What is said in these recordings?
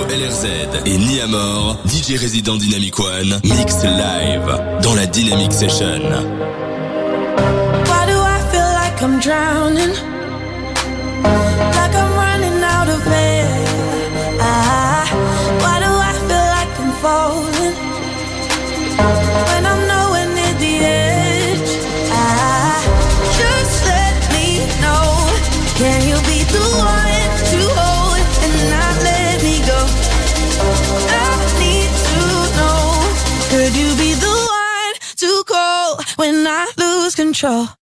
LRZ et Niamor, DJ Resident Dynamic One, mix live dans la Dynamic Session. control.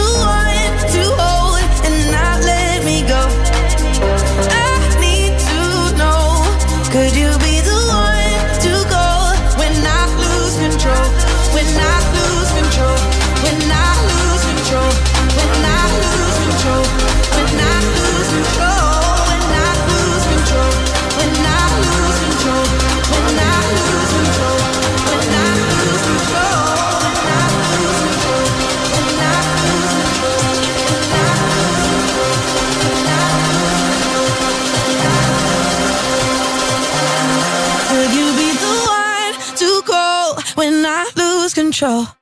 sure.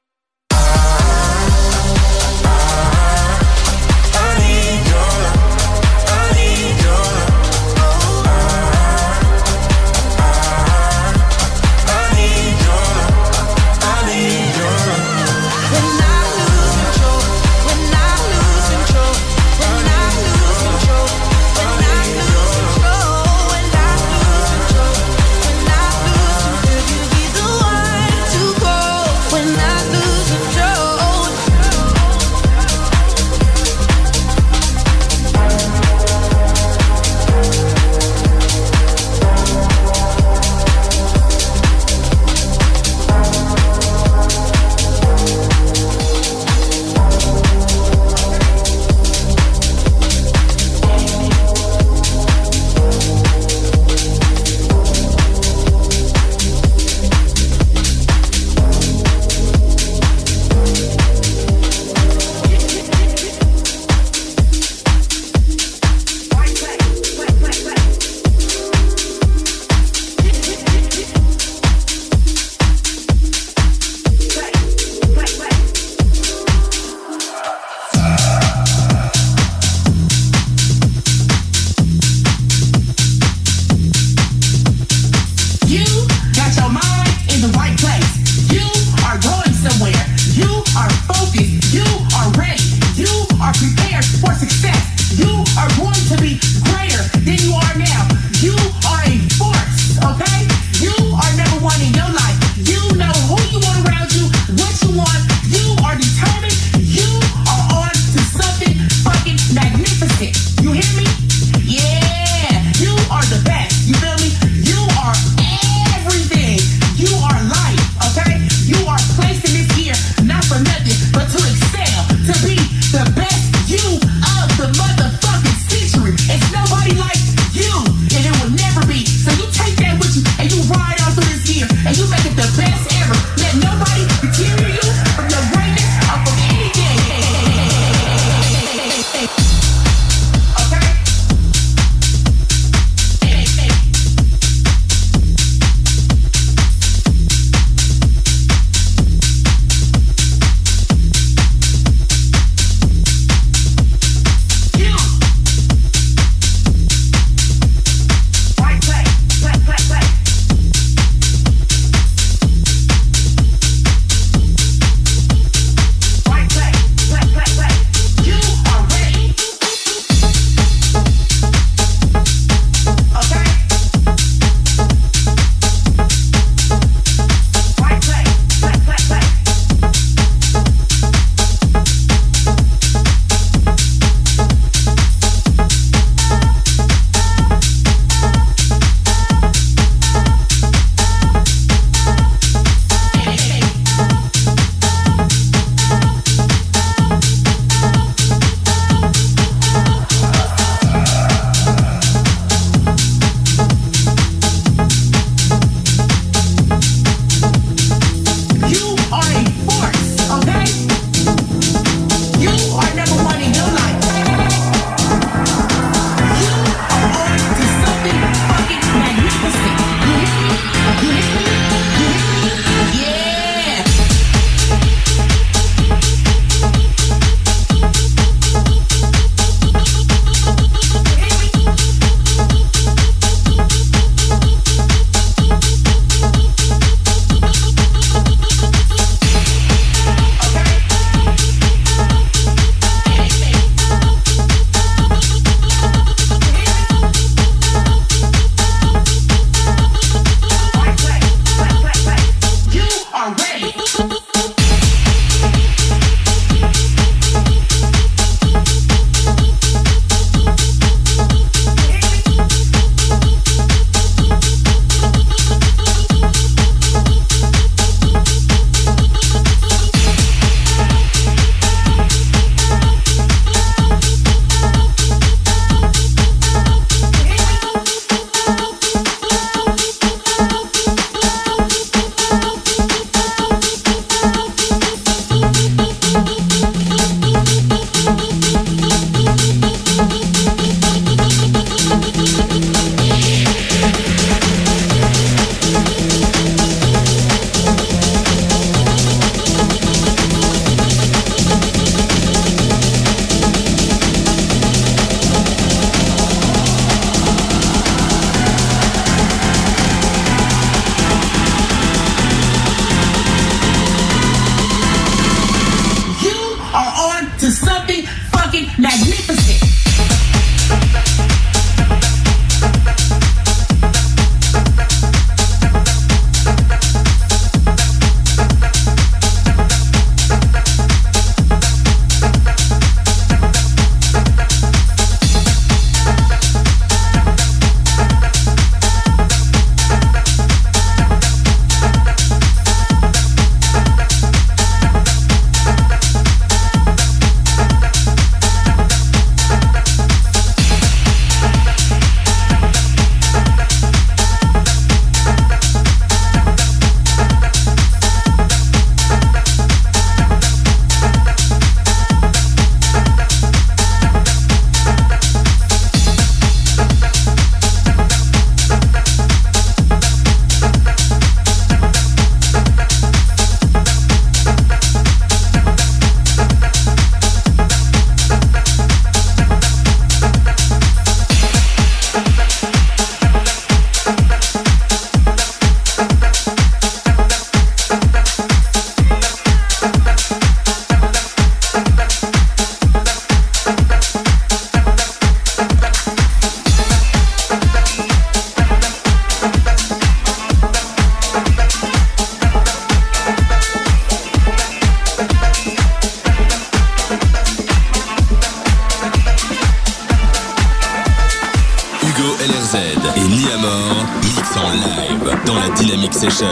Live dans la Dynamic Session.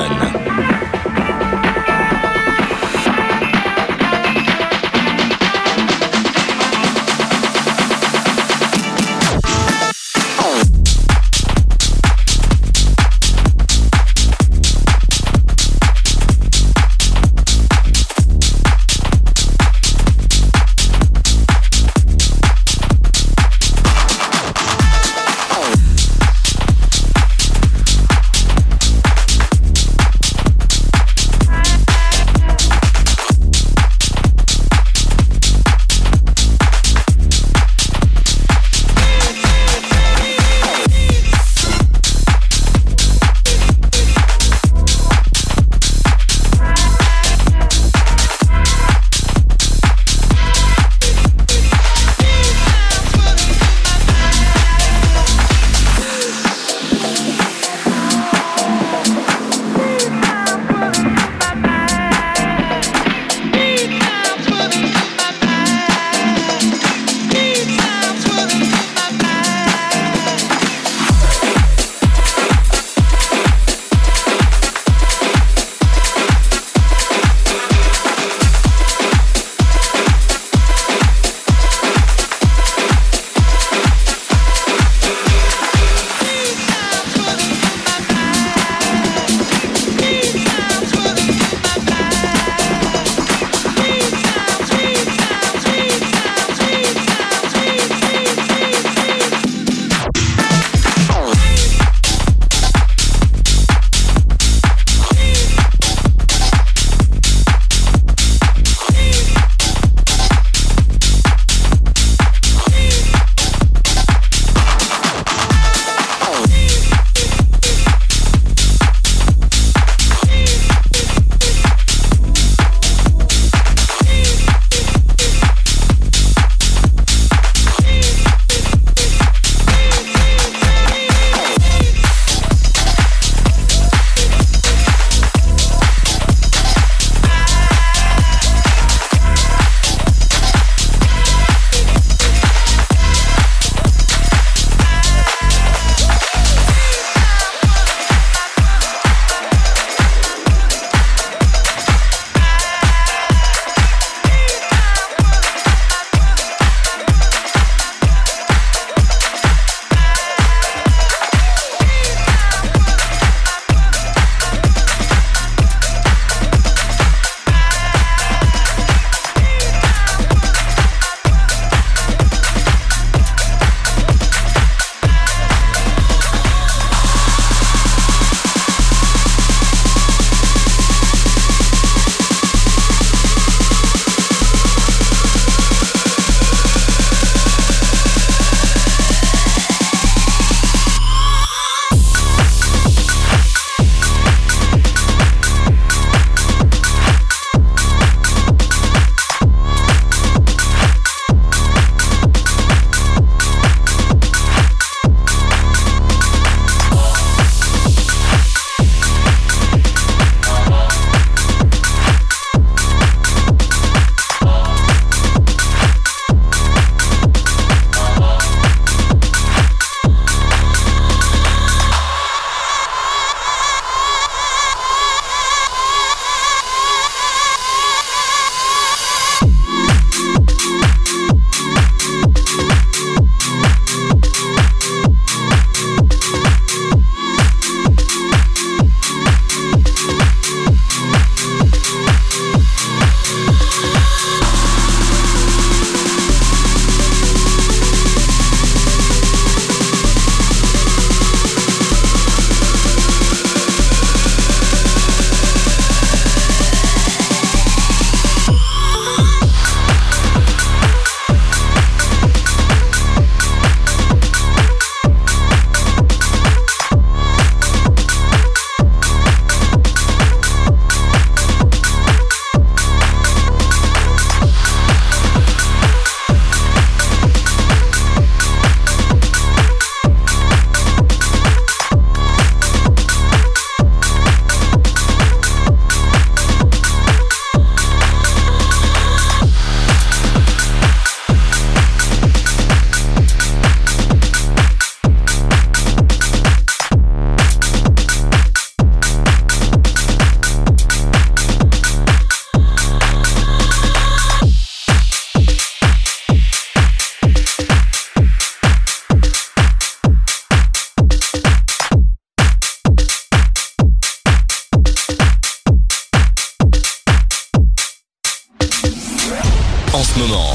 en ce moment.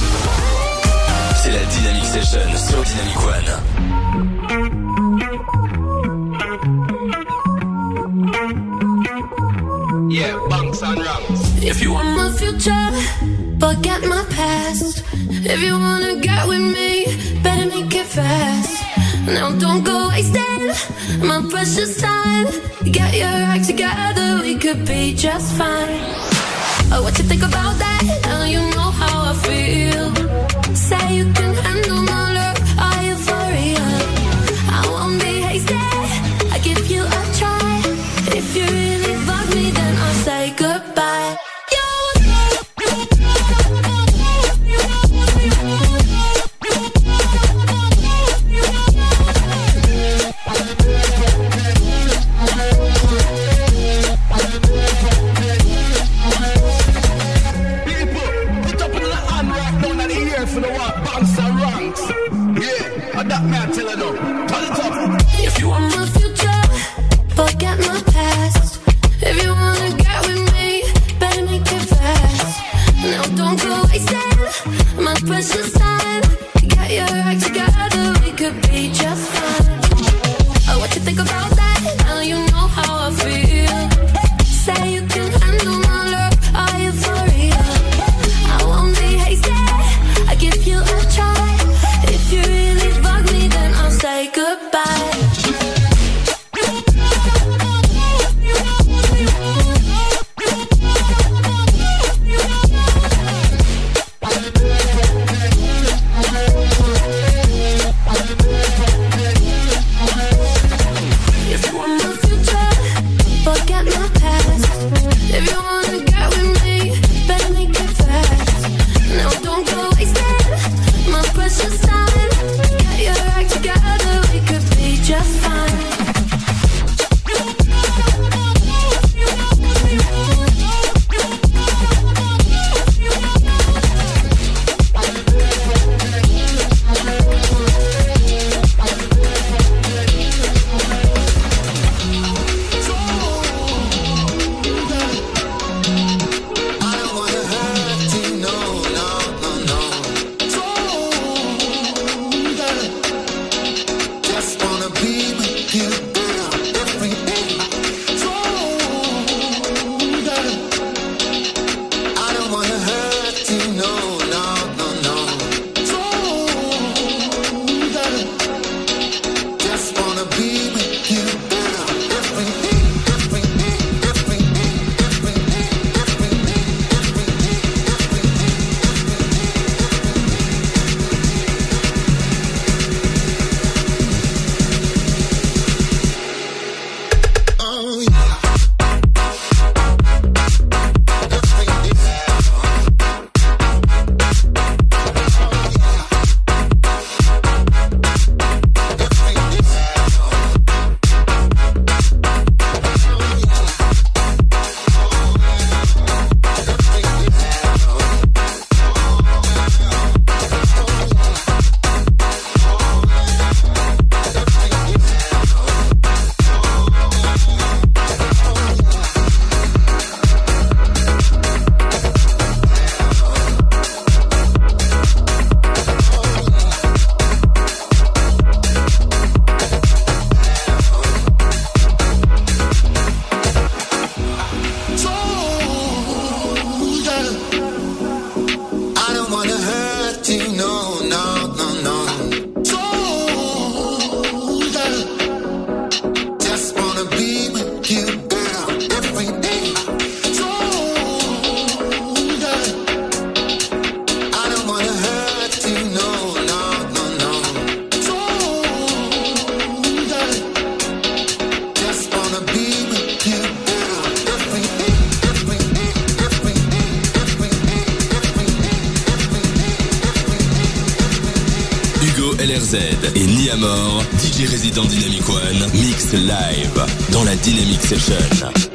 C'est la Dynamic Session sur Dynamic One. Yeah, bunks and rams. If you want my future, forget my past. If you wanna get with me, better make it fast. Now don't go wasting my precious time. Get your act together, we could be just fine. Oh, what you think about that? Feel. Say you can handle. could be just fine. live dans la Dynamic Session.